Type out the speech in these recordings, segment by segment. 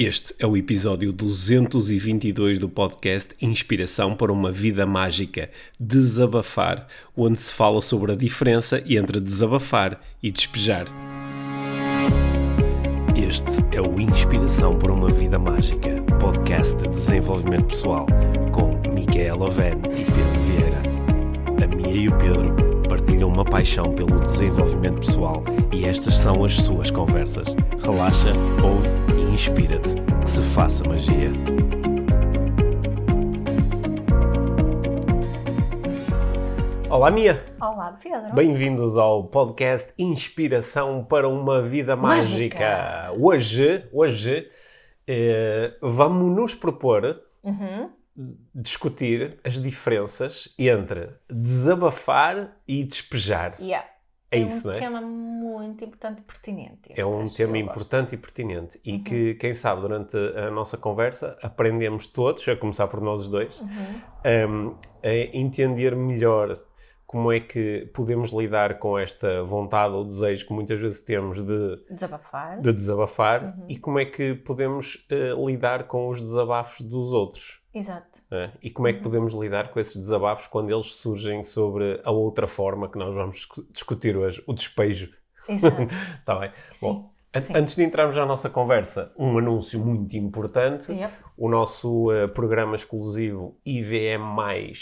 Este é o episódio 222 do podcast Inspiração para uma Vida Mágica Desabafar, onde se fala sobre a diferença entre desabafar e despejar. Este é o Inspiração para uma Vida Mágica, podcast de desenvolvimento pessoal, com Micaela Oven e Pedro Vieira. A Mia e o Pedro partilham uma paixão pelo desenvolvimento pessoal e estas são as suas conversas. Relaxa, ouve e inspira-te. Que se faça magia. Olá, Mia! Olá, Pedro. Bem-vindos ao podcast Inspiração para uma Vida Mágica. Mágica. Hoje, hoje eh, vamos nos propor Uhum. discutir as diferenças entre desabafar e despejar. Yeah. É isso, um não é? tema muito importante e pertinente. É um tema eu gosto. importante e pertinente e Uhum. que, quem sabe, durante a nossa conversa aprendemos todos, a começar por nós os dois, Uhum. um, a entender melhor como é que podemos lidar com esta vontade ou desejo que muitas vezes temos de, Desabafar. de desabafar Uhum. e como é que podemos eh, lidar com os desabafos dos outros. Exato. é? E como é que podemos lidar com esses desabafos quando eles surgem sobre a outra forma que nós vamos discu- discutir hoje, o despejo. Exato. Está bem? Sim, Bom, sim. antes de entrarmos na nossa conversa, um anúncio muito importante. Yep. O nosso eh, programa exclusivo IVM+,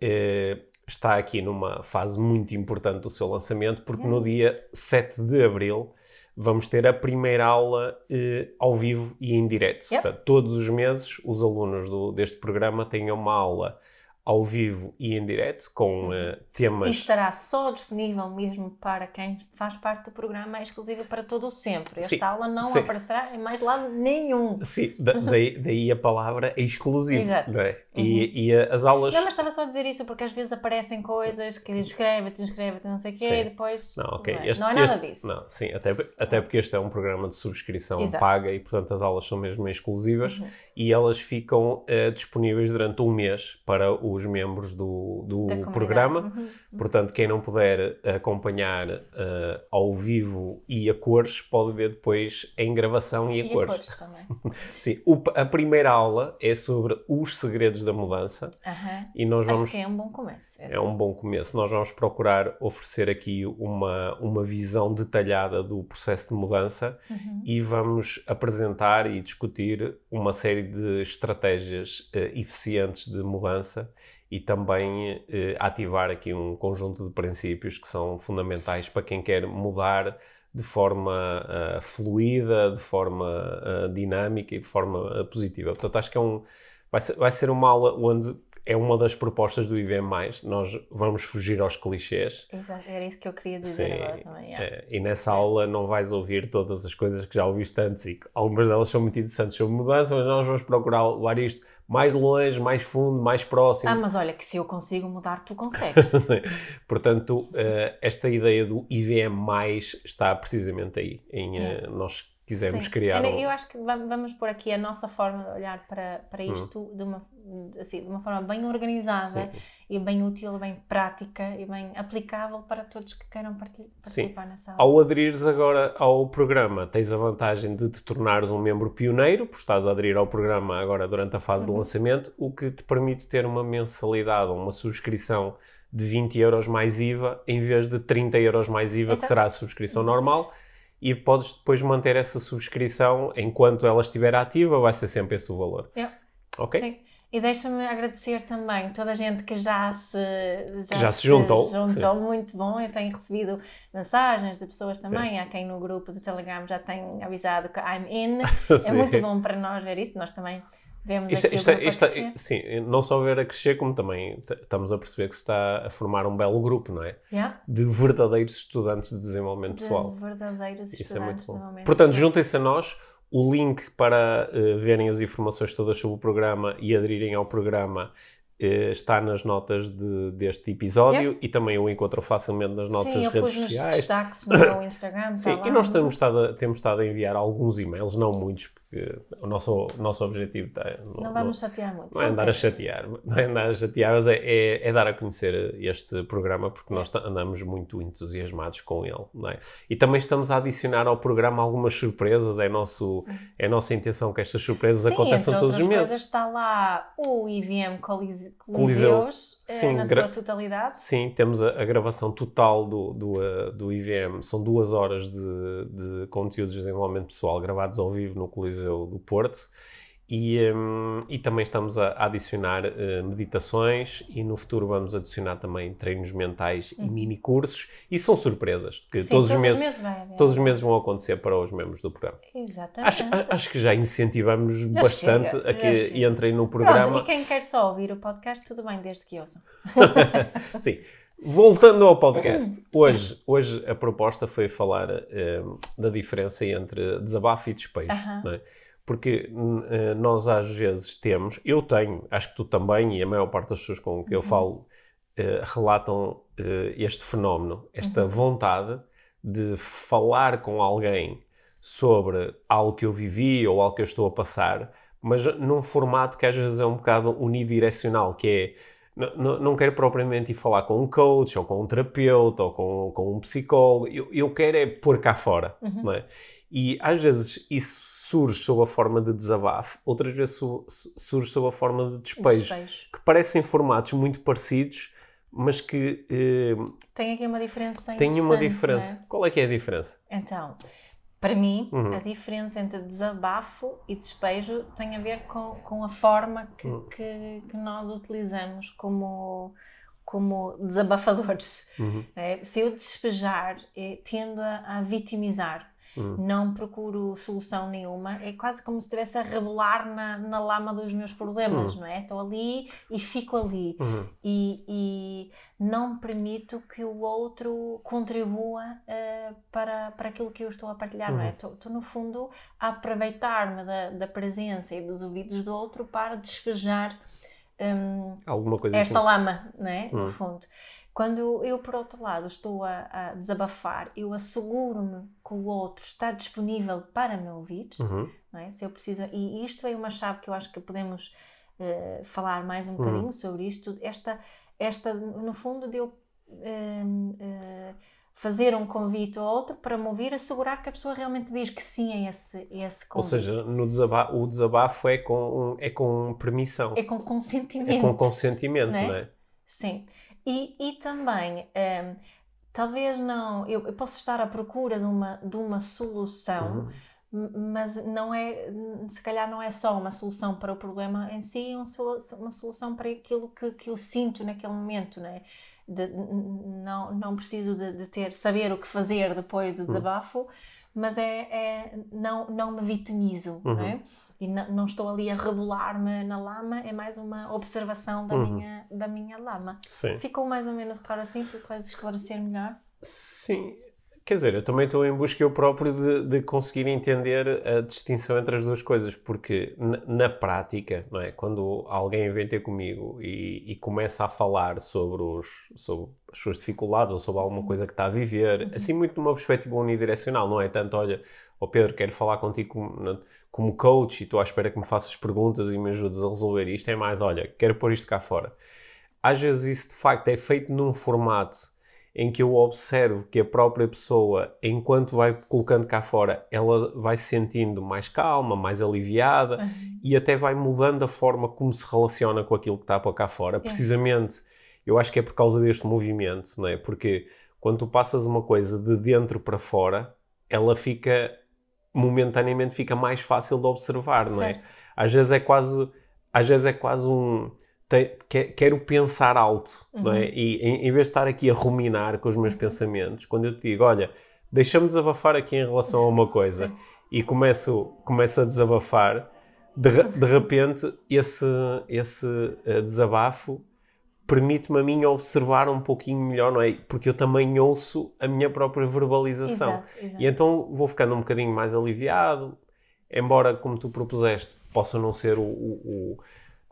eh, está aqui numa fase muito importante do seu lançamento, porque Uhum. no dia 7 de Abril vamos ter a primeira aula eh, ao vivo e em direto. Yep. Portanto, todos os meses os alunos do- deste programa têm uma aula ao vivo e em direto com eh, E temas... estará só disponível mesmo para quem faz parte do programa, é exclusiva para todo o sempre. Esta Sim, aula não sim. aparecerá em mais lado nenhum. Sim, da- daí, daí a palavra exclusivo. Exato. não é? E, e a- as aulas... Não, mas estava só a dizer isso porque às vezes aparecem coisas que inscreve-te, inscreve-te, não sei o quê, Sim. e depois Não, ok. não, é, Este- não é nada este- disso. Não, sim, até, até porque este é um programa de subscrição Exato. paga e, portanto, as aulas são mesmo exclusivas Uhum. E elas ficam eh, disponíveis durante um mês para os membros do, do programa. Uhum. Portanto, quem não puder acompanhar eh, ao vivo e a cores, pode ver depois em gravação e a E a cores. cores também. Sim, o- a primeira aula é sobre os segredos da mudança Aham. e nós Acho vamos que é um bom começo. é um bom começo. Nós vamos procurar oferecer aqui uma, uma visão detalhada do processo de mudança Uhum. e vamos apresentar e discutir uma série de estratégias eh, eficientes de mudança e também eh, ativar aqui um conjunto de princípios que são fundamentais para quem quer mudar de forma ah, fluida, de forma dinâmica e de forma positiva. Portanto, acho que é um, vai, ser, vai ser uma aula onde é uma das propostas do IVM+. Nós vamos fugir aos clichês. Exato, era isso que eu queria dizer Sim, agora também. yeah. é, e nessa aula não vais ouvir todas as coisas que já ouviste antes e que algumas delas são muito interessantes sobre mudança, mas nós vamos procurar levar isto mais longe, mais fundo, mais próximo. Ah, mas olha, que se eu consigo mudar, tu consegues. Portanto, eh, esta ideia do IVM+, está precisamente aí. Em, eh, nós quisemos Sim. criar Eu, um... eu acho que va- vamos pôr aqui a nossa forma de olhar para, para Hum. isto de, uma, assim, de uma forma bem organizada Sim. e bem útil, bem prática e bem aplicável para todos que queiram parti- participar nessa aula. Ao aderires agora ao programa, tens a vantagem de te tornares um membro pioneiro, porque estás a aderir ao programa agora durante a fase de Uhum. lançamento, o que te permite ter uma mensalidade ou uma subscrição de 20 euros mais IVA, em vez de 30 euros mais IVA, que será a subscrição normal, e podes depois manter essa subscrição enquanto ela estiver ativa, vai ser sempre esse o valor. Yeah. Ok? Sim. E deixa-me agradecer também toda a gente que já se, já já se juntou. juntou. Muito bom. Eu tenho recebido mensagens de pessoas também. Há quem no grupo do Telegram já tem avisado que I'm in. É Sim. muito bom para nós ver isso. Nós também vemos Isto, aqui isto, a isto- crescer. sim, não só ver a crescer, como também estamos a perceber que se está a formar um belo grupo, não é? Yeah. De verdadeiros estudantes de desenvolvimento De pessoal. verdadeiros Isso é muito estudantes de bom. momento. Portanto, juntem-se a nós. O link para eh, verem as informações todas sobre o programa e aderirem ao programa está nas notas de- deste episódio e também o encontram facilmente nas nossas Sim, redes sociais. destaques no meu Instagram. Sim, está lá. e nós temos estado, a, temos estado a enviar alguns e-mails, não muitos, porque o nosso, o nosso objetivo está. Não, não vamos chatear muito. Não é andar a chatear, não é andar a chatear, mas é, é, é dar a conhecer este programa, porque nós andamos muito entusiasmados com ele, não é? E também estamos a adicionar ao programa algumas surpresas, é, nosso, é a nossa intenção que estas surpresas Sim, aconteçam todos os meses. Coisas, está lá o IVM Colise Coliseus, eh, Sim, na sua totalidade. Sim, temos a, a gravação total do, do, uh, do IVM, são duas horas de, de conteúdos de desenvolvimento pessoal gravados ao vivo no Coliseu do Porto. E, um, e também estamos a, adicionar uh, meditações e no futuro vamos adicionar também treinos mentais e uhum. mini cursos e são surpresas que Sim, todos, os meses, meses vai, todos os meses vão acontecer para os membros do programa. Exatamente. Acho, acho que já incentivamos já bastante chega, a que entrem no programa. Pronto, e quem quer só ouvir o podcast, tudo bem, desde que ouçam. Sim. Voltando ao podcast, hoje, hoje a proposta foi falar uh, da diferença entre desabafo e despejo, uh -huh. é? Porque uh, nós às vezes temos, eu tenho, acho que tu também e a maior parte das pessoas com que eu uhum. falo uh, relatam este fenómeno, esta -huh. vontade de falar com alguém sobre algo que eu vivi ou algo que eu estou a passar, mas num formato que às vezes é um bocado unidirecional, que é não, quero propriamente ir falar com um coach, ou com um terapeuta, ou com, com um psicólogo. Eu, eu quero é pôr cá fora. Uhum. Não é? E às vezes isso surge sob a forma de desabafo, outras vezes surge sob a forma de despejo, despejo. que parecem formatos muito parecidos, mas que... Eh, tem aqui uma diferença Tem uma diferença. É? Qual é que é a diferença? Então, para mim, uhum. a diferença entre desabafo e despejo tem a ver com, com a forma que, uhum. que, que, nós utilizamos como, como desabafadores. Uhum. É, se eu despejar, é, tendo a, a vitimizar Hum. Não procuro solução nenhuma. É quase como se estivesse a rebolar na, na lama dos meus problemas, hum. não é? Estou ali e fico ali. Uhum. E, e, não permito que o outro contribua uh, para, para aquilo que eu estou a partilhar, não é? Uhum. Estou, estou no fundo, a aproveitar-me da, da presença e dos ouvidos do outro para despejar um, Alguma coisa esta assim. lama, não é? No hum. fundo. Quando eu, por outro lado, estou a, a desabafar, eu asseguro-me que o outro está disponível para me ouvir, uhum. é? Se eu preciso, e isto é uma chave que eu acho que podemos uh, falar mais um bocadinho uhum. sobre isto. Esta, esta, no fundo, de eu uh, uh, fazer um convite ao outro para me ouvir, assegurar que a pessoa realmente diz que sim a esse, a esse convite. Ou seja, no desabafo, o desabafo é com, é com permissão. É com consentimento. É com consentimento, não é? Não é? Sim. E, e também, um, talvez não, eu, eu, posso estar à procura de uma, de uma solução, uhum. mas não é, se calhar não é só uma solução para o problema em si, é uma solução para aquilo que, que eu sinto naquele momento, né? De, não, não preciso de, de, ter, saber o que fazer depois do uhum. desabafo, uhum. Mas é, é, não, não me vitimizo, uhum. não é? e não, estou ali a rebolar-me na lama, é mais uma observação da, uhum. minha, da minha lama. Sim. Ficou mais ou menos claro assim? Tu queres esclarecer melhor? Sim. Quer dizer, eu também estou em busca eu próprio de, de conseguir entender a distinção entre as duas coisas, porque na, na prática, não é? quando alguém vem ter comigo e, e, começa a falar sobre, os, sobre as suas dificuldades ou sobre alguma coisa que está a viver, uhum. assim muito numa perspectiva unidirecional, não é tanto, olha, oh Pedro, quero falar contigo como, como coach e estou à espera que me faças perguntas e me ajudes a resolver isto, é mais, olha, quero pôr isto cá fora. Às vezes isso de facto é feito num formato em que eu observo que a própria pessoa, enquanto vai colocando cá fora, ela vai se sentindo mais calma, mais aliviada uhum. e até vai mudando a forma como se relaciona com aquilo que está para cá fora. É. Precisamente, eu acho que é por causa deste movimento, não é? Porque quando tu passas uma coisa de dentro para fora, ela fica momentaneamente fica mais fácil de observar, certo. não é? Às vezes é quase, às vezes é quase um te, que, quero pensar alto, uhum. não é? Uhum. E em, em, vez de estar aqui a ruminar com os meus uhum. pensamentos, quando eu te digo, olha, deixa-me desabafar aqui em relação a uma coisa e começo, começo a desabafar, de, de repente esse, esse uh, desabafo permite-me a mim observar um pouquinho melhor, não é? Porque eu também ouço a minha própria verbalização. Exato, exato. E então vou ficando um bocadinho mais aliviado, embora, como tu propuseste, possa não ser o, o,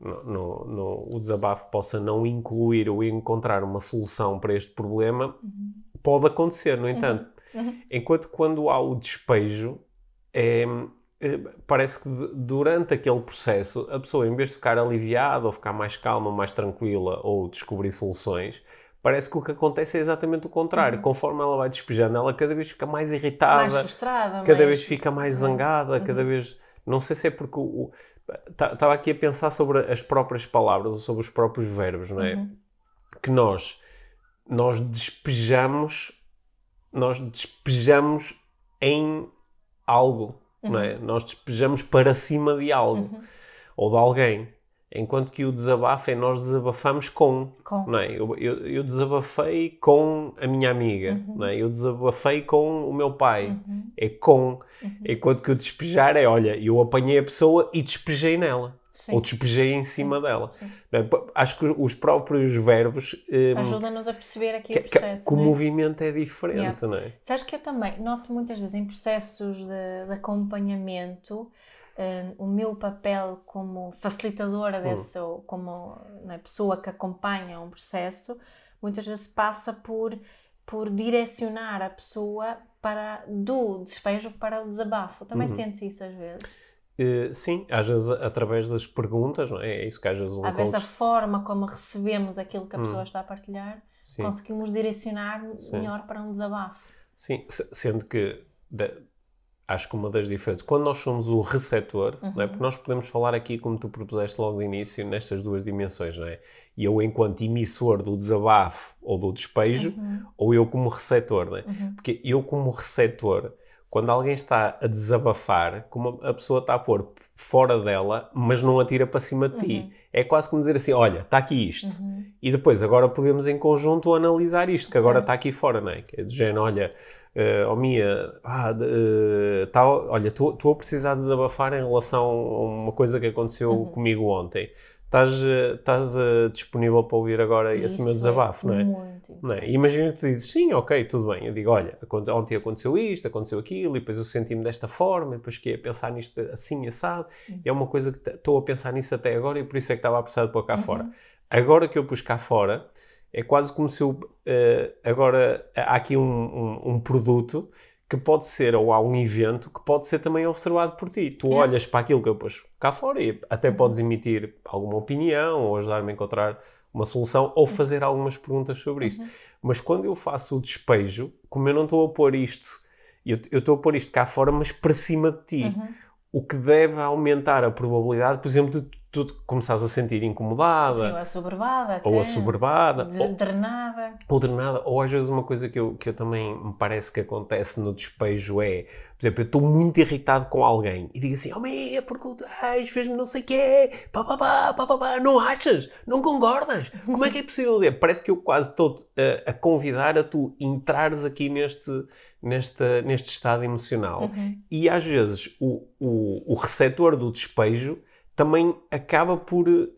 o, no, no, o desabafo, possa não incluir ou encontrar uma solução para este problema, uhum. pode acontecer, no entanto. Uhum. Uhum. Enquanto quando há o despejo, é, eh, parece que durante aquele processo a pessoa, em vez de ficar aliviada ou ficar mais calma, mais tranquila ou descobrir soluções, parece que o que acontece é exatamente o contrário. Uhum. Conforme ela vai despejando, ela cada vez fica mais irritada, mais frustrada, cada mais... vez fica mais zangada, uhum. cada vez. Não sei se é porque o. Estava aqui a pensar sobre as próprias palavras ou sobre os próprios verbos, não é? Uhum. Que nós, nós despejamos, nós despejamos em algo, não é? Uhum. Nós despejamos para cima de algo uhum. ou de alguém. Enquanto que o desabafo é nós desabafamos com. com. Não é? eu, eu, eu, desabafei com a minha amiga. Uhum. Não é? Eu desabafei com o meu pai. Uhum. É com. Uhum. Enquanto que o despejar é, olha, eu apanhei a pessoa e despejei nela. Sim. Ou despejei em cima Sim. dela. Sim. É? Acho que os próprios verbos um, ajudam-nos a perceber aqui que, o processo. Que, que o é? movimento é diferente, yeah. não é? Sabes que eu também noto muitas vezes em processos de, de acompanhamento o meu papel como facilitadora dessa, uhum. como né, pessoa que acompanha um processo, muitas vezes passa por, por direcionar a pessoa para do despejo para o desabafo. Também uhum. sentes isso às vezes? Uh, sim, às vezes através das perguntas, não é? É isso que às vezes um Às vezes da forma como recebemos aquilo que a pessoa hum. está a partilhar, sim. conseguimos direcionar sim. melhor para um desabafo. Sim, sendo que acho que uma das diferenças, quando nós somos o receptor, uhum. não é? porque nós podemos falar aqui, como tu propuseste logo no início, nestas duas dimensões, não é? E eu enquanto emissor do desabafo ou do despejo, uhum. ou eu como receptor, não é? Uhum. Porque eu como receptor, quando alguém está a desabafar, como a pessoa está a pôr fora dela, mas não atira para cima de ti. Uhum. É quase como dizer assim: olha, está aqui isto. Uhum. E depois, agora podemos em conjunto analisar isto, que certo. agora está aqui fora, não é? Que é do género: olha, uh, oh Mia, ah, uh, tá, olha, estou a precisar desabafar em relação a uma coisa que aconteceu uhum. comigo ontem estás, estás uh, disponível para ouvir agora Isso esse meu desabafo, é não é? Muito não é? Imagina que tu dizes, sim, ok, tudo bem. Eu digo, olha, ontem aconteceu isto, aconteceu aquilo, e depois eu senti-me desta forma, e depois fiquei a pensar nisto assim, assado, uhum. e é uma coisa que estou a pensar nisso até agora, e por isso é que estava a precisar de pôr cá uhum. fora. Agora que eu pus cá fora, é quase como se eu, uh, agora há aqui um, um, um produto que pode ser, ou há um evento que pode ser também observado por ti. Tu é. olhas para aquilo que eu pus cá fora e até uhum. podes emitir alguma opinião ou ajudar-me a encontrar uma solução ou uhum. fazer algumas perguntas sobre isto. Uhum. Mas quando eu faço o despejo, como eu não estou a pôr isto, eu, eu estou a pôr isto cá fora, mas para cima de ti. Uhum. O que deve aumentar a probabilidade, por exemplo, de tu começares a sentir incomodada. Sim, ou assoberbada. Até, ou assoberbada. Drenada. Ou drenada. Ou às vezes uma coisa que eu, que eu também me parece que acontece no despejo é, por exemplo, eu estou muito irritado com alguém e digo assim, oh meia, porque o despejo fez-me não sei o quê, pá, pá, pá, pá, pá, pá, não achas? Não concordas? Como é que é possível? Parece que eu quase estou a convidar a tu entrares aqui neste neste, neste estado emocional. Uhum. E às vezes o, o, o receptor do despejo também acaba por eh,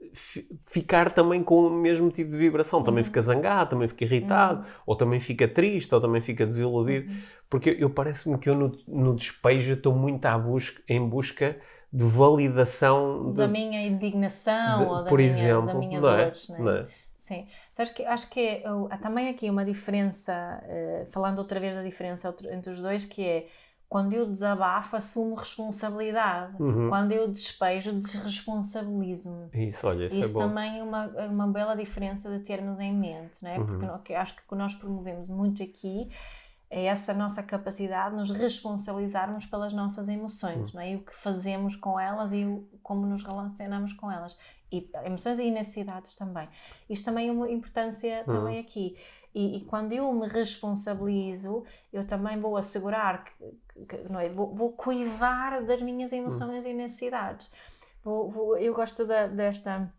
ficar também com o mesmo tipo de vibração. Também uhum. fica zangado, também fica irritado, uhum. ou também fica triste, ou também fica desiludido. Uhum. Porque eu parece-me que eu no, no despejo estou muito à busca, em busca de validação da minha indignação de, ou da por minha, exemplo, da minha é? dor. Não é? Não é? Sim. Sabes que acho que é, há também aqui uma diferença, uh, falando outra vez da diferença entre os dois, que é quando eu desabafo, assumo responsabilidade. Uhum. Quando eu despejo, desresponsabilizo-me. Isso, olha, isso, é isso é também é uma, é uma bela diferença de termos em mente, não é? Uhum. Porque acho que o que nós promovemos muito aqui é essa nossa capacidade de nos responsabilizarmos pelas nossas emoções, uhum. não é? E o que fazemos com elas e o, como nos relacionamos com elas. E emoções e necessidades também. Isto também é uma importância uhum. também aqui. E, e, quando eu me responsabilizo, eu também vou assegurar que, que não é? Vou, vou, cuidar das minhas emoções hum. e necessidades. Vou, vou, eu gosto da, desta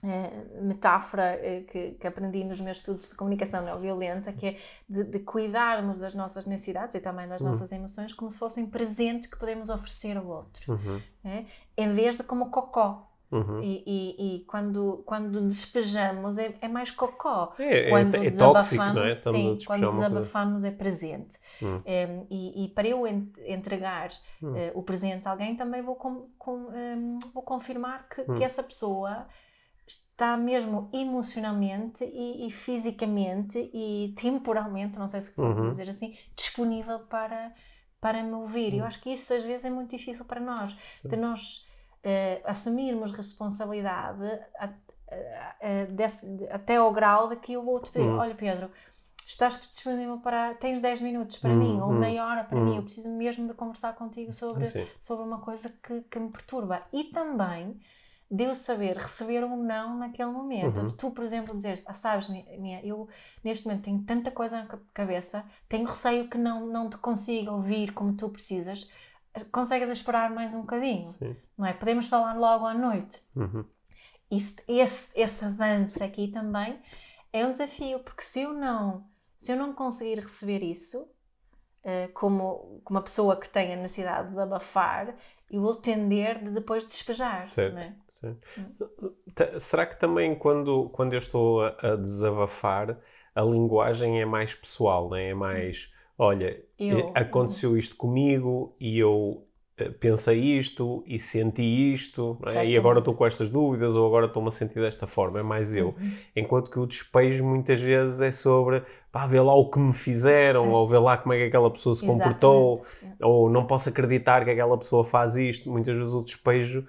eh, metáfora eh, que, que, aprendi nos meus estudos de comunicação não violenta, que é de, de cuidarmos das nossas necessidades e também das uhum. nossas emoções como se fossem presentes que podemos oferecer ao outro, uhum. é? em vez de como cocó. Uhum. E, e, e, quando, quando despejamos é, é mais cocó. É, é quando é, é tóxico, não é? Estamos sim, quando desabafamos é presente. Uhum. Um, e, e, para eu entregar uhum. uh, o presente a alguém, também vou, com, com, um, vou confirmar que, que, hum. essa pessoa está mesmo emocionalmente e, e fisicamente e temporalmente, não sei se posso uhum. dizer assim, disponível para para me ouvir. Eu acho que isso às vezes é muito difícil para nós, Sim. de nós uh, assumirmos responsabilidade a, a, a, desse, até ao grau de que o outro pedir, hum. olha Pedro, estás disponível para. tens 10 minutos para hum, mim, ou hum, meia hora para mim, eu preciso mesmo de conversar contigo sobre, sobre uma coisa que, que me perturba. E também de eu saber receber um não naquele momento. Uhum. Tu, por exemplo, dizeres, ah, sabes, minha, eu neste momento tenho tanta coisa na cabeça, tenho receio que não, não te consiga ouvir como tu precisas, consegues esperar mais um bocadinho, Sim. não é? Podemos falar logo à noite. Uhum. Isso, esse, essa dança aqui também é um desafio, porque se eu não, se eu não conseguir receber isso, uh, como, como uma pessoa que tem a necessidade de desabafar, eu vou tender de depois despejar, certo. é? Será que também quando, quando eu estou a, a, desabafar, a linguagem é mais pessoal, né? é mais, olha, eu... Eh, aconteceu isto comigo e eu eh, pensei isto e senti isto é? e agora estou com estas dúvidas ou agora estou-me a sentir desta forma, é mais eu. Uhum. Enquanto que o despejo muitas vezes é sobre pá, vê lá o que me fizeram certo. ou vê lá como é que aquela pessoa se Exatamente. comportou ou não posso acreditar que aquela pessoa faz isto. Muitas vezes o despejo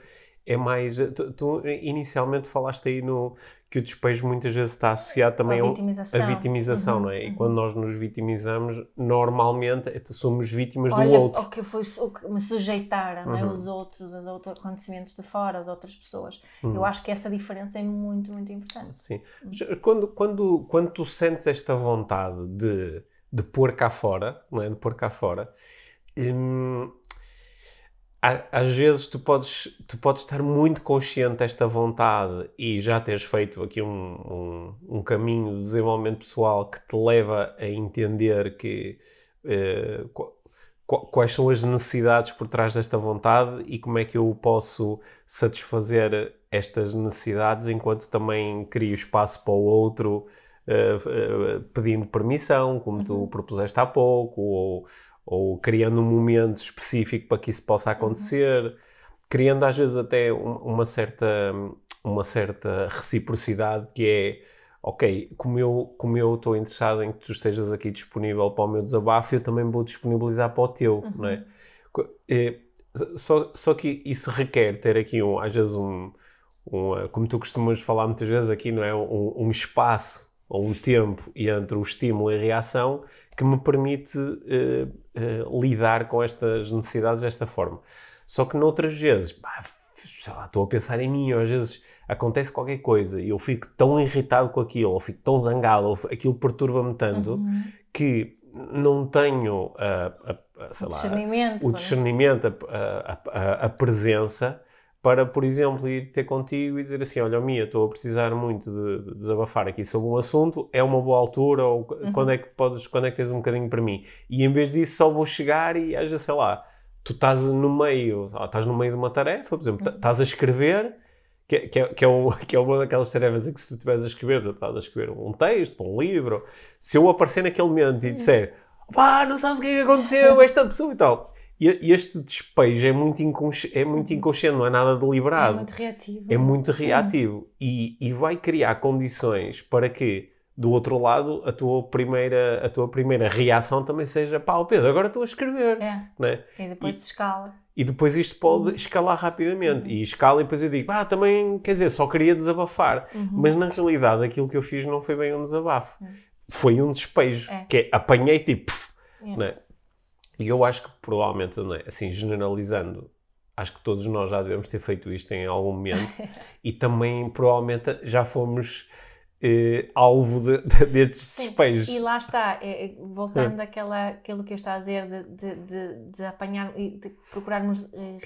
é mais. Tu, tu, inicialmente falaste aí no que o despejo muitas vezes está associado também à vitimização, a vitimização uhum, não é? E uhum. quando nós nos vitimizamos, normalmente é somos vítimas Olha, do outro. O que, foi, o que me sujeitaram, uhum. não é? Uhum. os outros, os outros acontecimentos de fora, as outras pessoas. Eu uhum. acho que essa diferença é muito, muito importante. Sim. Quando, quando, quando tu sentes esta vontade de, de pôr cá fora, não é? De pôr cá fora. Hum, às vezes tu podes, tu podes estar muito consciente desta vontade e já teres feito aqui um, um, um caminho de desenvolvimento pessoal que te leva a entender que eh, quais são as necessidades por trás desta vontade e como é que eu posso satisfazer estas necessidades enquanto também crio espaço para o outro eh, eh, pedindo permissão, como uhum. tu propuseste há pouco, ou ou criando um momento específico para que isso possa acontecer, uhum. criando às vezes até uma certa uma certa reciprocidade que é ok, como eu como eu estou interessado em que tu estejas aqui disponível para o meu desabafo, eu também vou disponibilizar para o teu, uhum. não é? é? Só, só que isso requer ter aqui um, às vezes um, um como tu costumas falar muitas vezes aqui, não é? Um, um espaço ou um tempo entre o estímulo e a reação que me permite uh, uh, lidar com estas necessidades desta forma. Só que noutras vezes, pá, lá, estou a pensar em mim, ou às vezes acontece qualquer coisa e eu fico tão irritado com aquilo, ou fico tão zangado, ou aquilo perturba-me tanto uhum. que não tenho a, a, o discernimento, lá, o discernimento a, a, presença para, por exemplo, ir ter contigo e dizer assim: Olha, Mia, estou a precisar muito de, de, desabafar aqui sobre um assunto, é uma boa altura, ou uhum. quando, é que podes, quando é que tens um bocadinho para mim? E em vez disso, só vou chegar e haja, sei lá, tu estás no meio, estás no meio de uma tarefa, por exemplo, uhum. estás a escrever. Que, que, é, que, é um, que é uma daquelas tarefas em que se tu estiveres a escrever, estás a escrever um texto, um livro, se eu aparecer naquele momento e disser pá, não sabes o que é que aconteceu, esta pessoa e tal, e este despejo é muito, inconsci é muito inconsciente, não é nada deliberado. É muito reativo. É muito reativo. Uhum. E, e vai criar condições para que, do outro lado, a tua primeira, a tua primeira reação também seja pá, Pedro, agora estou a escrever. É. Né? E depois e, se escala. E depois isto pode uhum. escalar rapidamente. Uhum. E escala e depois eu digo, ah, também, quer dizer, só queria desabafar. Uhum. Mas na realidade aquilo que eu fiz não foi bem um desabafo. Uhum. Foi um despejo. É. Que é, apanhei tipo... É. Né? E eu acho que provavelmente, é? assim, generalizando, acho que todos nós já devemos ter feito isto em algum momento e também provavelmente já fomos eh, alvo de, de, destes Sim, despejos. E lá está, é, é voltando àquela, àquilo que eu estava a dizer de, de, de apanhar e de procurarmos eh,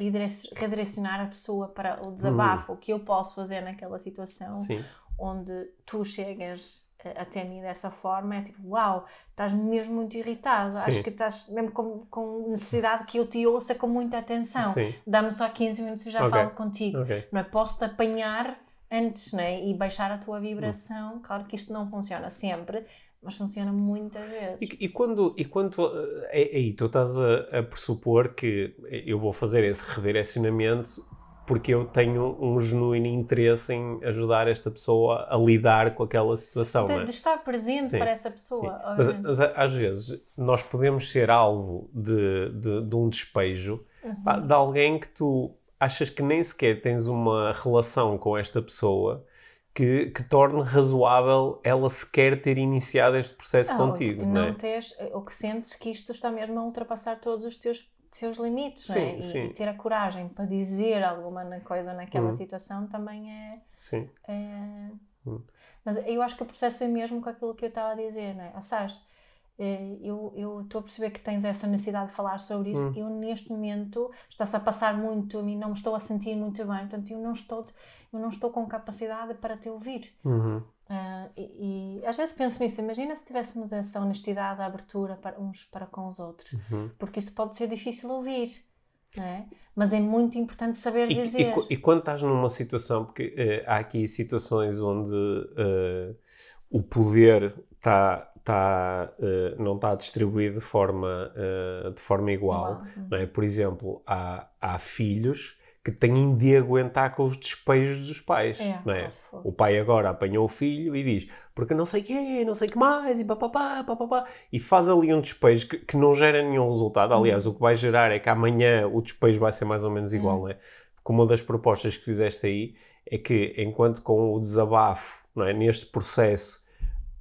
redirecionar a pessoa para o desabafo, hum. o que eu posso fazer naquela situação Sim. onde tu chegas até mim dessa forma, é tipo, uau, estás mesmo muito irritado, Sim. acho que estás mesmo com, com, necessidade que eu te ouça com muita atenção. Dá-me só 15 minutos e já okay. falo contigo. Okay. Não é? Posso-te apanhar antes né? e baixar a tua vibração. Hum. Claro que isto não funciona sempre, mas funciona muitas vezes. E, e quando, e quando é, é aí tu estás a, a, pressupor que eu vou fazer esse redirecionamento porque eu tenho um genuíno interesse em ajudar esta pessoa a lidar com aquela situação. De, é? de estar presente sim, para essa pessoa. Mas, mas, às vezes nós podemos ser alvo de, de, de um despejo uhum. de alguém que tu achas que nem sequer tens uma relação com esta pessoa que, que torne razoável ela sequer ter iniciado este processo não, contigo. Ou não, não é? ou que sentes que isto está mesmo a ultrapassar todos os teus seus limites, sim, não é? E, e, ter a coragem para dizer alguma coisa naquela hum. situação também é. Sim. É... Hum. Mas eu acho que o processo é mesmo com aquilo que eu estava a dizer, não é? Ou seja, eh, eu estou a perceber que tens essa necessidade de falar sobre isso. Hum. Eu, neste momento, está-se a passar muito a mim, não me estou a sentir muito bem, portanto, eu não estou, eu não estou com capacidade para te ouvir. Uhum. Uh, e, e, às vezes penso nisso, imagina se tivéssemos essa honestidade, a abertura para uns para com os outros, uhum. porque isso pode ser difícil ouvir, é? mas é muito importante saber e, dizer. E, e, quando estás numa situação, porque uh, há aqui situações onde uh, o poder está tá, não está distribuído de forma, de forma igual, uhum. não é? por exemplo, há, há filhos que têm de aguentar com os despejos dos pais. É, não é? O pai agora apanhou o filho e diz porque não sei o quê, não sei o que mais, e papapá, papapá, e faz ali um despejo que, que não gera nenhum resultado. Aliás, uhum. o que vai gerar é que amanhã o despejo vai ser mais ou menos igual, uhum. não é? Porque uma das propostas que fizeste aí é que, enquanto com o desabafo, não é? neste processo,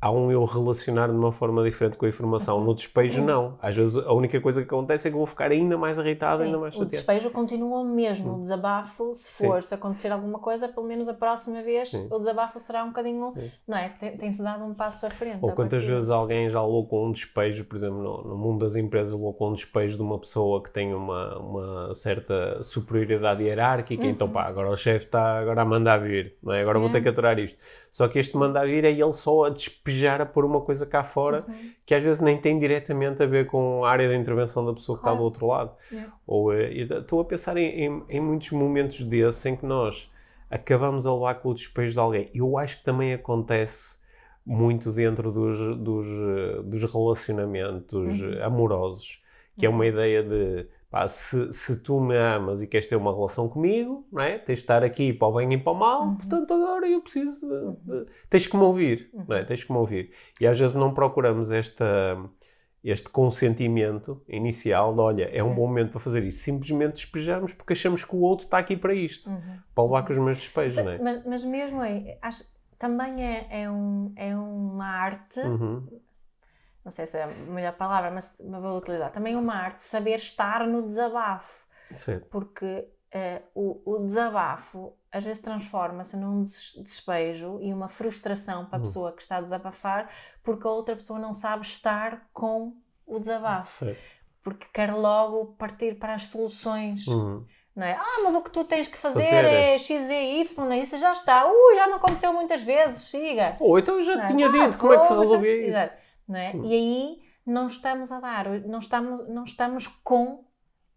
há um eu relacionar de uma forma diferente com a informação. No despejo, uhum. não. Às vezes a única coisa que acontece é que eu vou ficar ainda mais irritado, Sim, ainda mais chateado. O despejo continua mesmo. O desabafo, se for, Sim. se acontecer alguma coisa, pelo menos a próxima vez Sim. o desabafo será um bocadinho. Sim. Não é? Tem-se dado um passo à frente. Ou quantas vezes alguém já levou com um despejo, por exemplo, no, no mundo das empresas, levou com um despejo de uma pessoa que tem uma, uma certa superioridade hierárquica, então, uhum. então pá, agora o chefe está agora a mandar vir, não é? Agora vou ter que aturar isto. Só que este mandar vir é ele só a despejar despejar a pôr uma coisa cá fora uhum. que às vezes nem tem diretamente a ver com a área da intervenção da pessoa que está do outro lado. Yeah. Ou eh, estou a pensar em, em, em, muitos momentos desses em que nós acabamos a levar com o despejo de alguém. Eu acho que também acontece muito dentro dos, dos, eh, dos relacionamentos uhum. amorosos, que é uma uhum. ideia de Pá, se, se, tu me amas e queres ter uma relação comigo, não é? tens de estar aqui para o bem e para o mal, uhum. portanto agora eu preciso de, de, uhum. tens que me ouvir, uhum. não é? tens que me ouvir. E às vezes não procuramos esta, este consentimento inicial de, olha, é um bom momento para fazer isso. Simplesmente despejamos porque achamos que o outro está aqui para isto, uhum. para levar com os meus despejos, mas, não é? Mas, mas mesmo aí, acho, também é, é, um, é uma arte uhum não sei se é a melhor palavra, mas vou utilizar, também uma arte saber estar no desabafo. Sim. Porque uh, o, o, desabafo às vezes transforma-se num despejo e uma frustração para a uhum. pessoa que está a desabafar porque a outra pessoa não sabe estar com o desabafo. Sim. Porque quer logo partir para as soluções. Uhum. Não é? Ah, mas o que tu tens que fazer, fazer é, é X e Y, isso já está. Ui, já não aconteceu muitas vezes, siga. Ou então eu já é? tinha ah, dito como é que se resolvia isso. Exato não é? Hum. E aí não estamos a dar, não estamos, não estamos com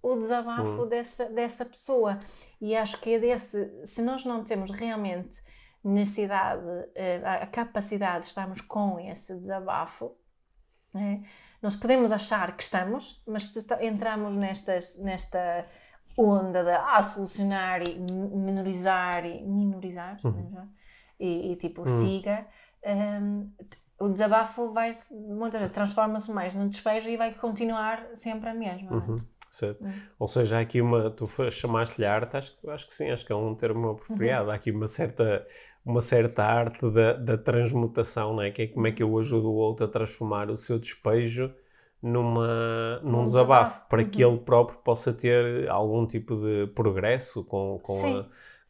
o desabafo hum. dessa, dessa pessoa. E acho que é desse, se nós não temos realmente necessidade, eh, a capacidade de estarmos com esse desabafo, é? nós podemos achar que estamos, mas se entramos nestas, nesta onda de ah, solucionar e minorizar e minorizar uhum. e, e, tipo uhum. siga, um, o desabafo vai muitas vezes transforma-se mais num despejo e vai continuar sempre a mesma. É? Uhum, certo. Uhum. Ou seja, há aqui uma. Tu chamaste-lhe arte, acho, acho que sim, acho que é um termo apropriado. Uhum. Há aqui uma certa, uma certa arte da, da transmutação, não é? Que é como é que eu ajudo o outro a transformar o seu despejo numa, num um desabafo, desabafo, para que uhum. ele próprio possa ter algum tipo de progresso com, com sim. a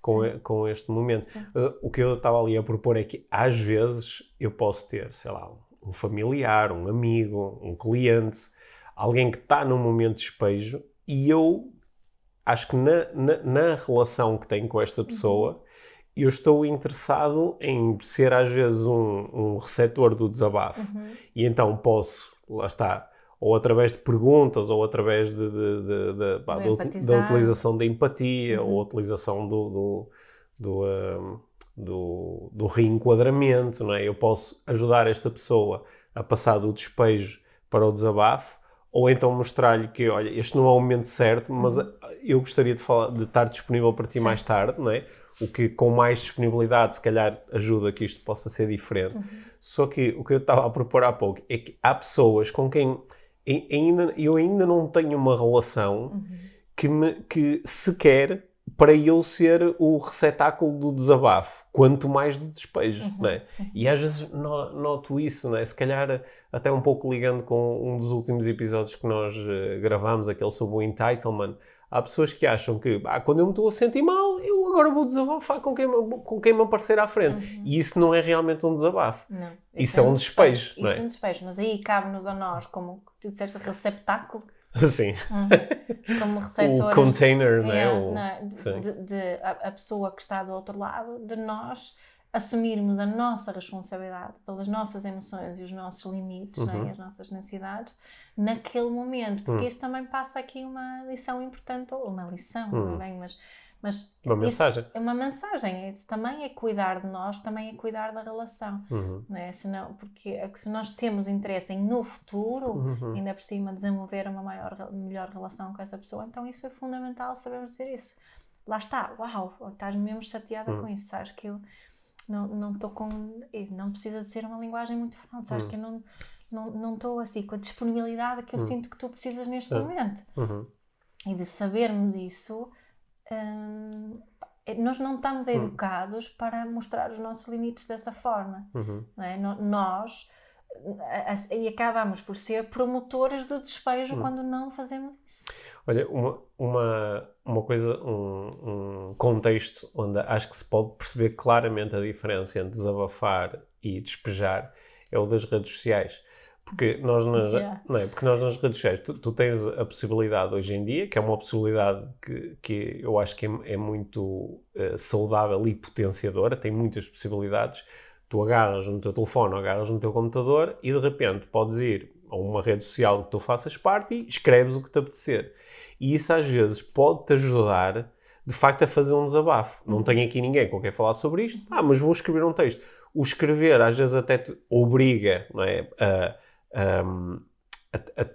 com, com este momento. Uh, o que eu estava ali a propor é que às vezes eu posso ter, sei lá, um familiar, um amigo, um cliente, alguém que está num momento de despejo e eu acho que na, na, na relação que tenho com esta pessoa, uhum. eu estou interessado em ser às vezes um, um receptor do desabafo. Uhum. E então posso, lá está, ou através de perguntas, ou através de, de, de, de pá, da, utilização da empatia, uhum. ou utilização do, do, do, um, do, do, reenquadramento, não é? Eu posso ajudar esta pessoa a passar do despejo para o desabafo, ou então mostrar-lhe que, olha, este não é o momento certo, mas uhum. eu gostaria de, falar, de estar disponível para ti mais tarde, não é? O que com mais disponibilidade, se calhar, ajuda que isto possa ser diferente. Uhum. Só que o que eu estava a propor há pouco é que há pessoas com quem ainda, eu ainda não tenho uma relação uhum. que, me, que sequer para eu ser o receptáculo do desabafo, quanto mais do despejo, uhum. né? E às vezes noto isso, né? Se calhar até um pouco ligando com um dos últimos episódios que nós uh, gravamos, aquele sobre o entitlement, há pessoas que acham que ah, quando eu me estou a sentir mal, agora vou desabafar com quem, com quem me aparecer à frente. Uhum. E isso não é realmente um desabafo. Não. Isso, isso é, um despejo. Isso é? é um despejo, mas aí cabe-nos a nós, como tu disseste, receptáculo Sim. Hum. Como receptor. O container, né? é, o... né? De, de, de a, a, pessoa que está do outro lado, de nós assumirmos a nossa responsabilidade pelas nossas emoções e os nossos limites né? uhum. né? e as nossas necessidades naquele momento. Porque uhum. isso também passa aqui uma lição importante, ou uma lição, uhum. é uhum. bem, mas mas uma mensagem. É uma mensagem. Isso também é cuidar de nós, também é cuidar da relação. Uhum. Não é? Senão, porque é se nós temos interesse em no futuro, uhum. ainda por cima, desenvolver uma maior, melhor relação com essa pessoa, então isso é fundamental sabermos dizer isso. Lá está, uau, estás mesmo chateada uhum. com isso, sabes que eu não estou com. Não precisa de ser uma linguagem muito forte, sabes uhum. que eu não não estou assim com a disponibilidade que eu uhum. sinto que tu precisas neste Sim. momento. Uhum. E de sabermos isso Hum, nós não estamos hum. educados uhum. para mostrar os nossos limites dessa forma. Uhum. Não é? Nós e acabamos por ser promotores do despejo uhum. quando não fazemos isso. Olha, uma, uma, uma coisa, um, um, contexto onde acho que se pode perceber claramente a diferença entre desabafar e despejar é o das redes sociais. Porque nós nas, yeah. não é? Porque nós nas redes sociais, tu, tu, tens a possibilidade hoje em dia, que é uma possibilidade que, que eu acho que é, é muito uh, saudável e potenciadora, tem muitas possibilidades. Tu agarras no teu telefone, agarras no teu computador e de repente podes ir a uma rede social que tu faças parte e escreves o que te apetecer. E isso às vezes pode-te ajudar, de facto, a fazer um desabafo. Não tenho aqui ninguém com quem falar sobre isto, ah, mas vou escrever um texto. O escrever às vezes até te obriga não é, a um, a, a,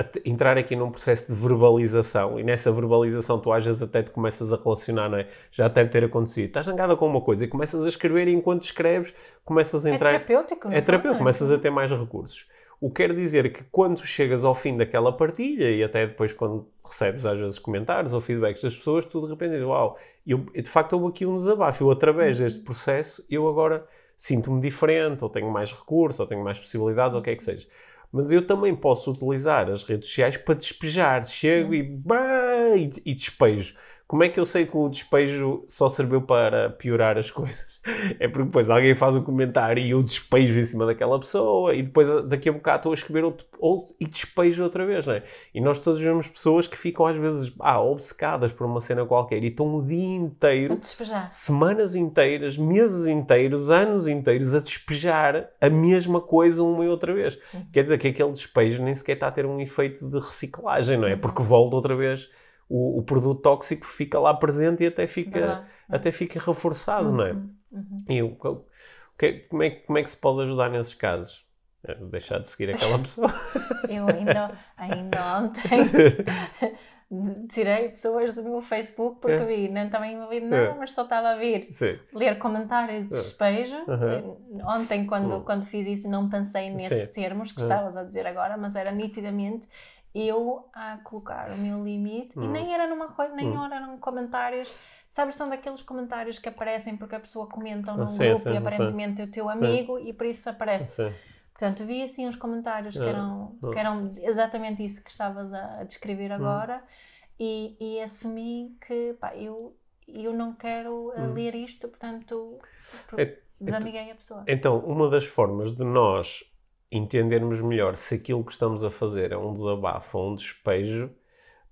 a, entrar aqui num processo de verbalização e nessa verbalização tu às vezes até te começas a relacionar, não é? Já deve ter acontecido. Estás zangada com uma coisa e começas a escrever e enquanto escreves começas a é entrar... É terapêutico, É terapêutico, começas a ter mais recursos. O que quer dizer que quando chegas ao fim daquela partilha e até depois quando recebes às vezes comentários ou feedbacks das pessoas, tu de repente dizes, uau, eu, de facto houve aqui um desabafo. Eu através uhum. deste processo, eu agora sinto-me diferente, ou tenho mais recursos, ou tenho mais possibilidades, ou o que é que seja. Mas eu também posso utilizar as redes sociais para despejar. Chego e, bah, e, e despejo. Como é que eu sei que o despejo só serviu para piorar as coisas? É porque depois alguém faz um comentário e eu despejo em cima daquela pessoa e depois daqui a bocado estou a escrever outro, outro e despejo outra vez, não é? E nós todos vemos pessoas que ficam às vezes ah, obcecadas por uma cena qualquer e estão o dia inteiro, semanas inteiras, meses inteiros, anos inteiros a despejar a mesma coisa uma e outra vez. Uhum. Quer dizer que aquele despejo nem sequer está a ter um efeito de reciclagem, não é? Porque volta outra vez o, o, produto tóxico fica lá presente e até fica, até fica reforçado, uhum, não é? Uhum. E o, o, que, como, é, como é que se pode ajudar nesses casos? É deixar de seguir aquela pessoa. Eu ainda, ainda ontem tirei pessoas do meu Facebook porque é. vi, não estava envolvido nada, é. mas só estava a vir Sim. ler comentários de é. despejo. Uhum. Ontem, quando, uhum. quando fiz isso, não pensei nesses termos que uhum. estavas a dizer agora, mas era nitidamente eu a colocar o meu limite hum. e nem era numa coisa, nem hum. eram comentários. Sabes, são daqueles comentários que aparecem porque a pessoa comenta num sim, grupo sim, e aparentemente sim. é o teu amigo e por isso aparece. Portanto, vi assim uns comentários que eram, que eram exatamente isso que estavas a, descrever hum. agora e, e assumi que pá, eu, eu não quero eh, hum. ler isto, portanto, é, desamiguei a pessoa. Então, uma das formas de nós entendermos melhor se aquilo que estamos a fazer é um desabafo ou um despejo,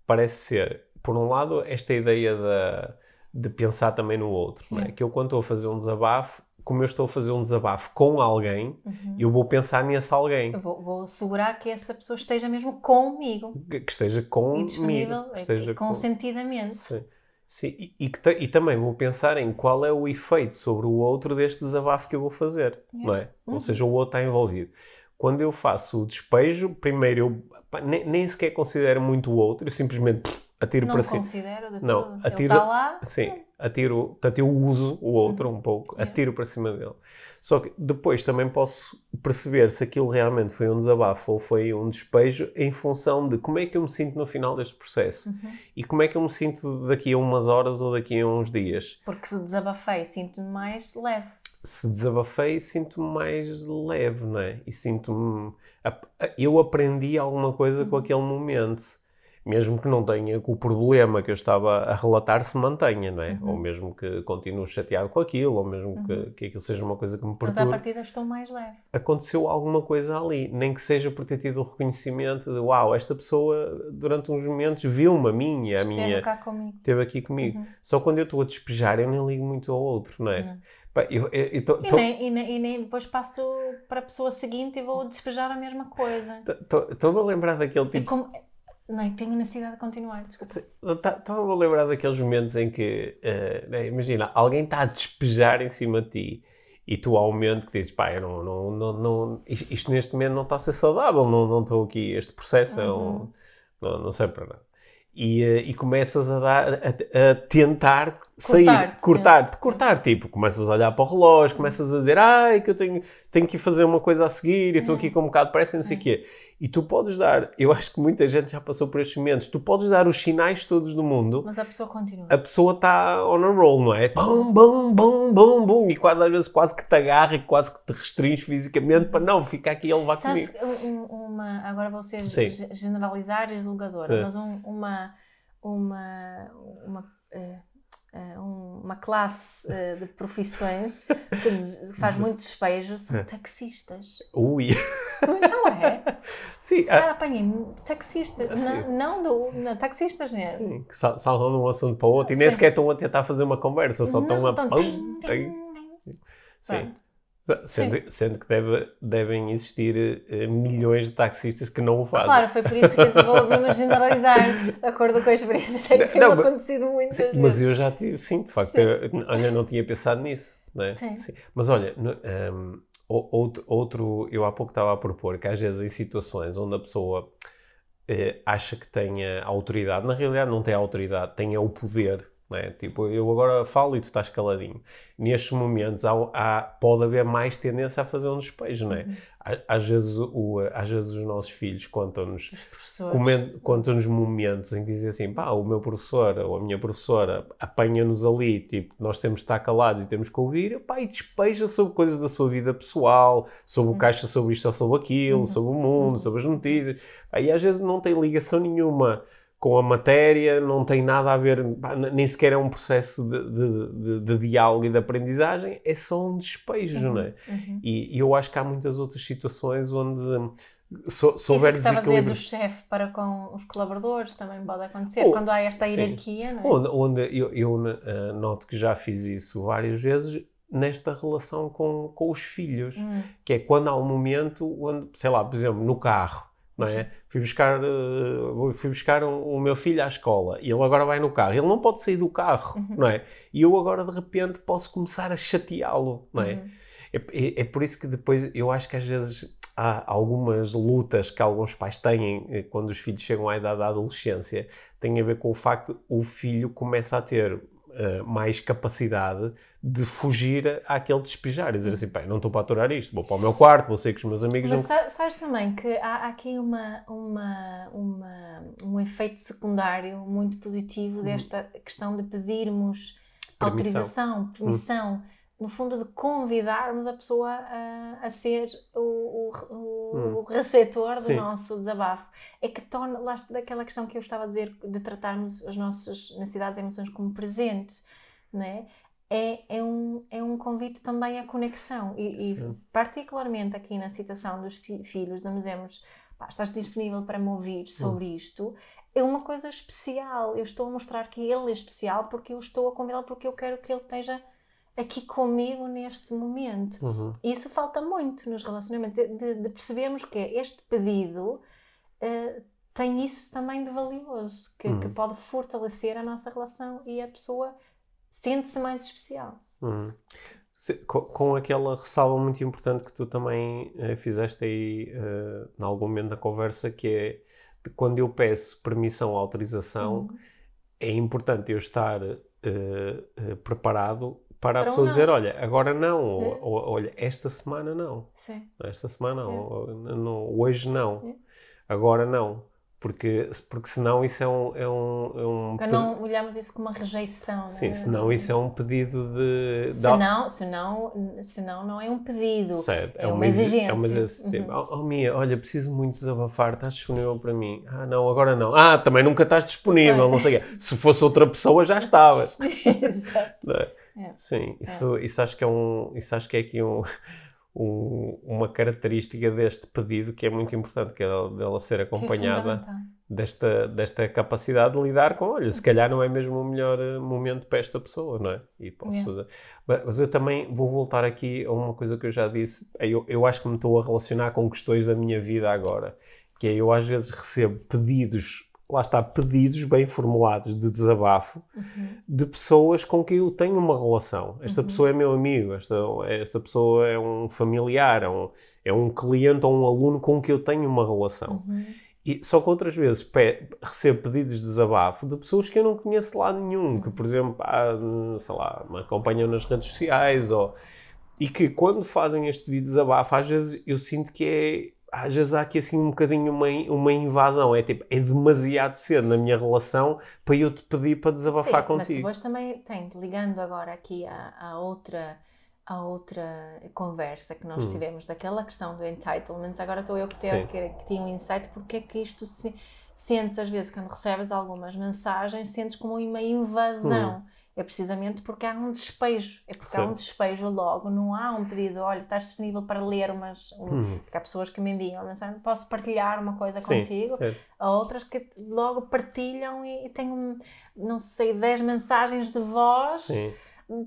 parece ser, por um lado, esta ideia de, de pensar também no outro. Não é? Que eu, quando estou a fazer um desabafo, como eu estou a fazer um desabafo com alguém, uhum. eu vou pensar nesse alguém. Vou, vou, assegurar que essa pessoa esteja mesmo comigo. Que, que esteja comigo. E disponível, que esteja consentidamente. Com... Sim. Sim, e, e, e, também vou pensar em qual é o efeito sobre o outro deste desabafo que eu vou fazer, não é? Uhum. Ou seja, o outro está envolvido quando eu faço o despejo, primeiro eu pá, nem, nem, sequer considero muito o outro, eu simplesmente atiro não para cima. Não considero de não. Atiro, está lá. Sim, atiro, portanto eu uso o outro uhum. um pouco, yeah. atiro para cima dele. Só que depois também posso perceber se aquilo realmente foi um desabafo ou foi um despejo em função de como é que eu me sinto no final deste processo uhum. e como é que eu me sinto daqui a umas horas ou daqui a uns dias. Porque se desabafei, sinto-me mais leve. Se desabafei, sinto-me mais leve, não é? E sinto-me. Eu aprendi alguma coisa uhum. com aquele momento mesmo que não tenha, que o problema que eu estava a relatar se mantenha, não é? Uhum. Ou mesmo que continue chateado com aquilo, ou mesmo uhum. que, que aquilo seja uma coisa que me perturbe. Mas à partida estou mais leve. Aconteceu alguma coisa ali, nem que seja por ter tido o reconhecimento de uau, esta pessoa durante uns momentos viu-me a minha, a Esteve minha. Cá comigo. Esteve aqui comigo. Uhum. Só quando eu estou a despejar, eu nem ligo muito ao outro, não é? Eu, eu, eu tô, tô... E, nem, e, nem, e, nem, depois passo para a pessoa seguinte e vou despejar a mesma coisa. Estou-me a lembrar daquele tipo. Como não, tenho necessidade de continuar, desculpa. Estava a lembrar daqueles momentos em que, uh, né, imagina, alguém está a despejar em cima de ti e tu ao momento que dizes, pá, não, não, não, não, isto neste momento não está a ser saudável, não, estou aqui, este processo uhum. é um, uhum. não, não serve para nada e, uh, e começas a, dar, a, a tentar sair, cortar-te, cortar, tipo, começas a olhar para o relógio, começas a dizer, ai, que eu tenho, tenho que ir fazer uma coisa a seguir, eu estou aqui com um bocado de pressa, não sei o quê. E tu podes dar, eu acho que muita gente já passou por estes momentos, tu podes dar os sinais todos do mundo. Mas a pessoa continua. A pessoa está on a roll, não é? Bum, bum, bum, bum, bum, e quase às vezes quase que te agarra e quase que te restringe fisicamente para não, ficar aqui a levar Sabes, comigo. Uma, agora vou ser generalizar e Sim. mas um, uma, uma, uma uh, uma classe uh, de profissões que faz muito despejo são é. taxistas. Ui! Não é? Sim. Se ah, apanhei taxistas, não, não, do, não, taxistas, né? Sim, que saltam de um assunto para o outro e nem sequer estão a tentar fazer uma conversa, só estão a. Sim. Sim. Sendo, sendo, que deve, devem existir uh, milhões de taxistas que não o fazem. Claro, foi por isso que eu vou mesmo generalizar, de acordo com a experiência. Tem, tem não, acontecido muito. Sim, mas eu já tive, sim, de facto, sim. Eu, olha, não tinha pensado nisso. É? sim. sim. Mas olha, no, um, outro, outro, eu há pouco estava a propor que às vezes em situações onde a pessoa uh, acha que tenha autoridade, na realidade não tem autoridade, tem o poder é? Tipo, eu agora falo e tu estás caladinho. Nestes momentos há, há, pode haver mais tendência a fazer um despejo, não é? Uhum. Às, vezes, o, às vezes os nossos filhos contam-nos contam-nos momentos em que dizem assim, pá, o meu professor ou a minha professora apanha-nos ali, tipo, nós temos de estar calados e temos que ouvir, pá, e despeja sobre coisas da sua vida pessoal, sobre o uhum. caixa, sobre isto ou sobre aquilo, uhum. sobre o mundo, uhum. sobre as notícias. Pá, e às vezes não tem ligação nenhuma com a matéria, não tem nada a ver, nem sequer é um processo de, de, de, de diálogo e de aprendizagem, é só um despejo, uhum, não é? Uhum. E, e, eu acho que há muitas outras situações onde so, se houver Isso que a dizer do chefe para com os colaboradores também pode acontecer, quando há esta hierarquia, não é? Onde, onde eu, eu uh, noto que já fiz isso várias vezes, nesta relação com, com os filhos, hum. que é quando há um momento onde, sei lá, por exemplo, no carro, não é? Fui buscar, uh, fui buscar um, o meu filho à escola e ele agora vai no carro. Ele não pode sair do carro, uhum. não é? E eu agora de repente posso começar a chateá-lo, não é? Uhum. É, é? é? por isso que depois eu acho que às vezes há algumas lutas que alguns pais têm eh, quando os filhos chegam à idade da adolescência, tem a ver com o facto o filho começa a ter uh, mais capacidade de fugir àquele despejar e dizer assim, pai, não estou para aturar isto, vou para o meu quarto, vou sair com os meus amigos. Mas não... sabes também que há, aqui uma, uma, uma, um efeito secundário muito positivo hum. desta questão de pedirmos permissão. autorização, permissão. Hum no fundo, de convidarmos a pessoa a, a ser o, o, hum. o receptor do Sim. nosso desabafo. É que torna, lá daquela questão que eu estava a dizer, de tratarmos as nossas necessidades e emoções como presentes, né? é, é, um, é um convite também à conexão. E, e particularmente aqui na situação dos filhos, de dizemos, pá, estás disponível para me ouvir sobre hum. isto, é uma coisa especial. Eu estou a mostrar que ele é especial porque eu estou a convidá-lo, porque eu quero que ele esteja aqui comigo neste momento. Uhum. Isso falta muito nos relacionamentos, de, de percebermos que este pedido uh, tem isso também de valioso, que, uhum. que, pode fortalecer a nossa relação e a pessoa sente-se mais especial. Uhum. com, com, aquela ressalva muito importante que tu também uh, fizeste aí uh, em algum momento da conversa, que é quando eu peço permissão ou autorização, uhum. é importante eu estar uh, preparado para, para a pessoa dizer, olha, agora não, ou, é. ou, olha, esta semana não. Sim. Esta semana não, é. ou, não hoje não, é. agora não. Porque, porque senão isso é um. É um, é um porque não olhamos isso como uma rejeição. Sim, né? senão isso é um pedido de. Senão, senão, senão não é um pedido. Certo. É, é uma, uma exigência. É uma exigência. Uhum. Tipo, oh, oh, Mia, olha, preciso muito desabafar, estás disponível para mim? Ah, não, agora não. Ah, também nunca estás disponível, não sei o quê. Se fosse outra pessoa, já estavas. Exato. É. Sim, isso, é. isso acho que é um. Isso acho que é aqui um um, uma característica deste pedido que é muito importante, que é dela ser é acompanhada é desta, desta capacidade de lidar com, olha, se calhar não é mesmo o melhor eh, momento para esta pessoa, não é? E posso yeah. fazer. Mas eu também vou voltar aqui a uma coisa que eu já disse, eu, eu acho que me estou a relacionar com questões da minha vida agora, que é eu às vezes recebo pedidos lá está, pedidos bem formulados de desabafo uhum. de pessoas com quem eu tenho uma relação. Esta uhum. pessoa é meu amigo, esta, esta pessoa é um familiar, é um, é um cliente ou um aluno com quem eu tenho uma relação. Uhum. E só que outras vezes pe recebo pedidos de desabafo de pessoas que eu não conheço lado nenhum, que, por exemplo, ah, sei lá, me acompanham nas redes sociais ou... E que quando fazem este pedido de desabafo, às vezes eu sinto que é às vezes há aqui assim um bocadinho uma, uma invasão. É tipo, é demasiado cedo na minha relação para eu te pedir para desabafar Sim, contigo. Mas depois também tem, ligando agora aqui a, a outra a outra conversa que nós hum. tivemos daquela questão do entitlement, agora estou eu que tenho que, que tinha um insight porque é que isto se sentes às vezes quando recebes algumas mensagens, sentes como uma invasão. Hum é precisamente porque há um despejo. É porque Sim. há um despejo logo, não há um pedido, olha, estás disponível para ler umas. Um, hum. Porque há pessoas que me enviam mensagem, posso partilhar uma coisa Sim, contigo. Certo. Há outras que logo partilham e, e têm, não sei, 10 mensagens de voz. Sim.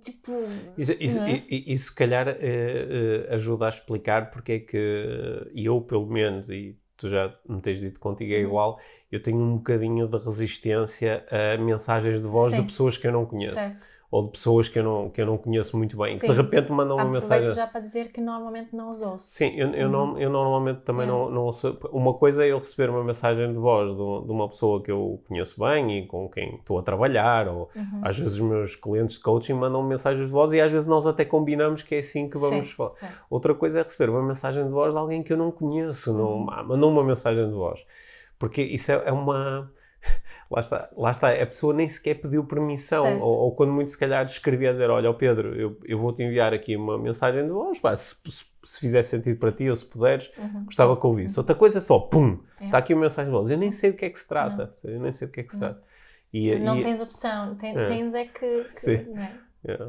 Tipo, isso, isso, é? se calhar eh, eh, ajuda a explicar porque é que eu, pelo menos, e tu já me tens dito contigo é uhum. igual, eu tenho um bocadinho de resistência a mensagens de voz Sim. de pessoas que eu não conheço. Certo. Ou de pessoas que eu não, que eu não conheço muito bem, Sim. que de repente mandam uma mensagem. já para dizer que normalmente não os ouço. Sim, eu, eu, uhum. não, eu normalmente também é. não, não ouço. Uma coisa é eu receber uma mensagem de voz de, de, uma pessoa que eu conheço bem e com quem estou a trabalhar, ou uhum. às vezes os meus clientes de coaching mandam mensagens de voz e às vezes nós até combinamos que é assim que vamos falar. Outra coisa é receber uma mensagem de voz de alguém que eu não conheço, uhum. não, mandou uma mensagem de voz. Porque isso é, é uma. Lá está, lá está, a pessoa nem sequer pediu permissão, ou, ou, quando muito se calhar escrevia a dizer: Olha, Pedro, eu, eu vou-te enviar aqui uma mensagem de voz, pá, se, se, se, fizer sentido para ti ou se puderes, uhum. gostava que ouvisse. Outra coisa é só, pum, é. está aqui uma mensagem de voz. Eu nem sei do que é que se trata, não. eu nem sei do que é que se trata. E, não e, tens opção, Ten, é. tens é que. que Sim. É?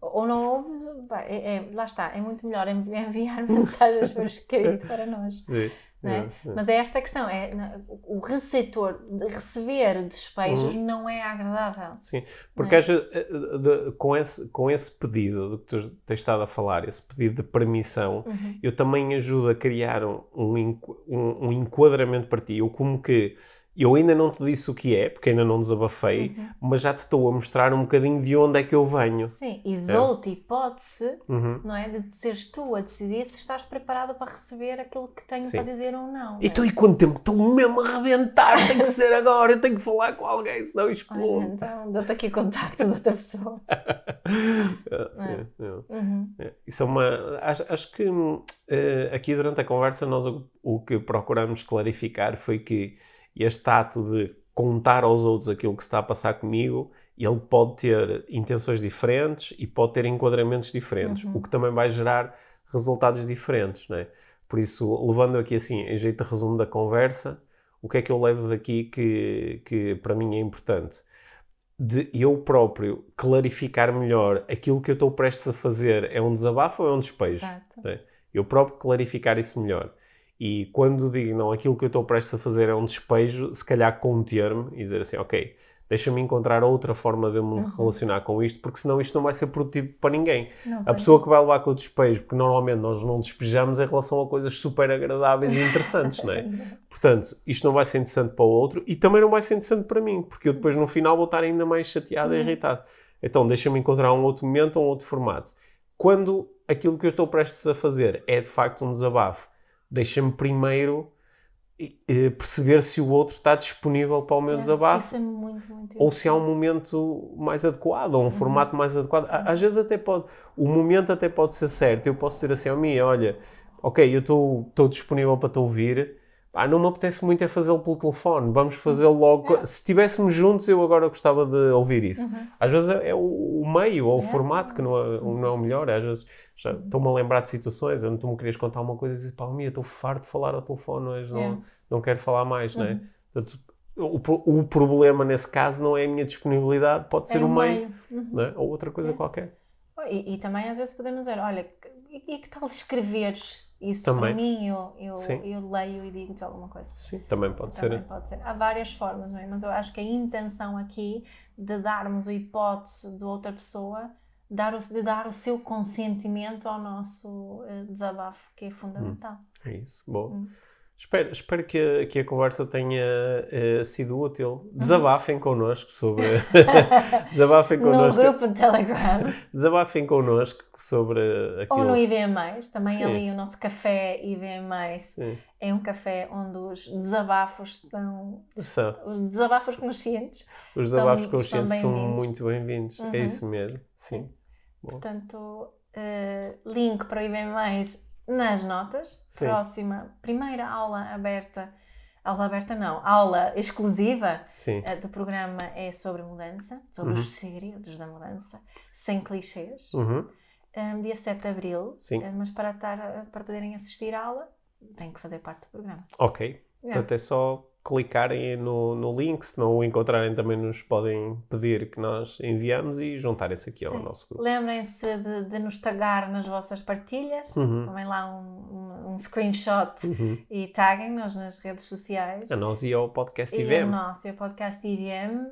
Ou não ouves, é, é, lá está, é muito melhor enviar mensagens por escrito para nós. Sim. É? É, Mas é esta a questão, é, o receptor de receber despejos uhum. não é agradável. Sim, porque é? de, com, esse, com esse pedido que tu tens estado a falar, esse pedido de permissão, uhum. eu também ajudo a criar um, um, um enquadramento para ti. Eu como que eu ainda não te disse o que é, porque ainda não desabafei, uhum. mas já te estou a mostrar um bocadinho de onde é que eu venho. Sim, e é. dou-te é. hipótese, uhum. não é? De seres tu a decidir se estás preparado para receber aquilo que tenho Sim. para dizer ou não. Então, é? e quanto tempo? Estou mesmo a arrebentar, tem que ser agora, eu tenho que falar com alguém, senão explodo. então, dou-te aqui o contacto de outra pessoa. é, sim, é. Uhum. É. Isso é uma. Acho, acho que uh, aqui durante a conversa nós o, o que procuramos clarificar foi que este ato de contar aos outros aquilo que se está a passar comigo, ele pode ter intenções diferentes e pode ter enquadramentos diferentes, uhum. o que também vai gerar resultados diferentes, não é? Por isso, levando aqui assim, em jeito de resumo da conversa, o que é que eu levo daqui que, que para mim é importante? De eu próprio clarificar melhor aquilo que eu estou prestes a fazer é um desabafo ou é um despejo? É? Eu próprio clarificar isso melhor. E quando digo, não, aquilo que eu estou prestes a fazer é um despejo, se calhar conter-me e dizer assim, ok, deixa-me encontrar outra forma de me uhum. relacionar com isto, porque senão isto não vai ser produtivo para ninguém. Não, a pessoa que vai levar com o despejo, porque normalmente nós não despejamos em relação a coisas super agradáveis e interessantes, não é? Portanto, isto não vai ser interessante para o outro e também não vai ser interessante para mim, porque eu depois no final vou estar ainda mais chateado uhum. e irritado. Então, deixa-me encontrar um outro momento, um outro formato quando aquilo que eu estou prestes a fazer é de facto um desabafo, deixa-me primeiro perceber se o outro está disponível para o meu é, desabafo é muito, muito ou se há um momento mais adequado ou um uhum. formato mais adequado. Às vezes até pode, o momento até pode ser certo. Eu posso dizer assim ao mim, olha, ok, eu estou disponível para te ouvir, ah, não me apetece muito é fazê-lo pelo telefone, vamos fazê-lo logo. É. Se estivéssemos juntos, eu agora gostava de ouvir isso. Uhum. Às vezes é, é o, meio ou o é. formato que não é, não é o melhor. Às vezes estou-me a lembrar de situações onde tu me querias contar uma coisa e dizes, pá, minha, estou farto de falar ao telefone hoje, não, é. não quero falar mais, uhum. não é? Uhum. Portanto, o, o, problema nesse caso não é a minha disponibilidade, pode ser o meio, meio. Uhum. Ou outra coisa qualquer. E, e, também às vezes podemos dizer, olha, e, e que tal escreveres isso também. para mim, eu, eu, eu leio e digo-te alguma coisa. Sim, também pode também ser. pode ser. Há várias formas, não é? mas eu acho que a intenção aqui de darmos a hipótese de outra pessoa, dar o, de dar o seu consentimento ao nosso uh, desabafo, que é fundamental. Hum, é isso, boa. Hum. Espero, espero que, a, que a conversa tenha uh, sido útil. Desabafem connosco sobre. desabafem connosco. No grupo de Telegram. Desabafem connosco sobre aquilo. Ou no IVM, também Sim. ali o nosso café IVM. Sim. É um café onde os desabafos estão. São. Os desabafos conscientes. Os desabafos estão, conscientes são muito bem-vindos. É uhum. É isso mesmo. Sim. Portanto, uh, link para o IVM nas notas. Sim. Próxima, primeira aula aberta. Aula aberta não, aula exclusiva uh, do programa é sobre mudança, sobre uhum. os segredos da mudança, sem clichês. Uhum. Um, dia 7 de Abril, uh, mas para, estar, para poderem assistir à aula, tem que fazer parte do programa. Ok. Yeah. Portanto, é só clicarem no, no link, se não o encontrarem também nos podem pedir que nós enviamos e juntarem-se aqui Sim. ao nosso grupo. Lembrem-se de, de, nos tagar nas vossas partilhas, uhum. também lá um, um, um screenshot uhum. e taguem-nos nas redes sociais. A nós e ao podcast IVM. E a nós e ao podcast IVM.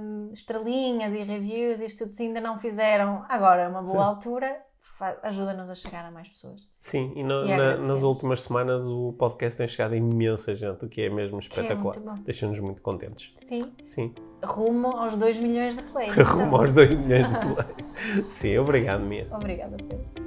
Um, estrelinha de reviews, isto tudo se ainda não fizeram, agora é uma boa Sim. altura ajuda-nos a chegar a mais pessoas. Sim, e, no, e na, nas últimas semanas o podcast tem chegado a imensa gente, o que é mesmo é espetacular. É Deixa-nos muito contentes. Sim. Sim. Rumo aos 2 milhões de plays. Rumo então. aos 2 milhões de plays. Sim, obrigado, Mia. Obrigada, Pedro.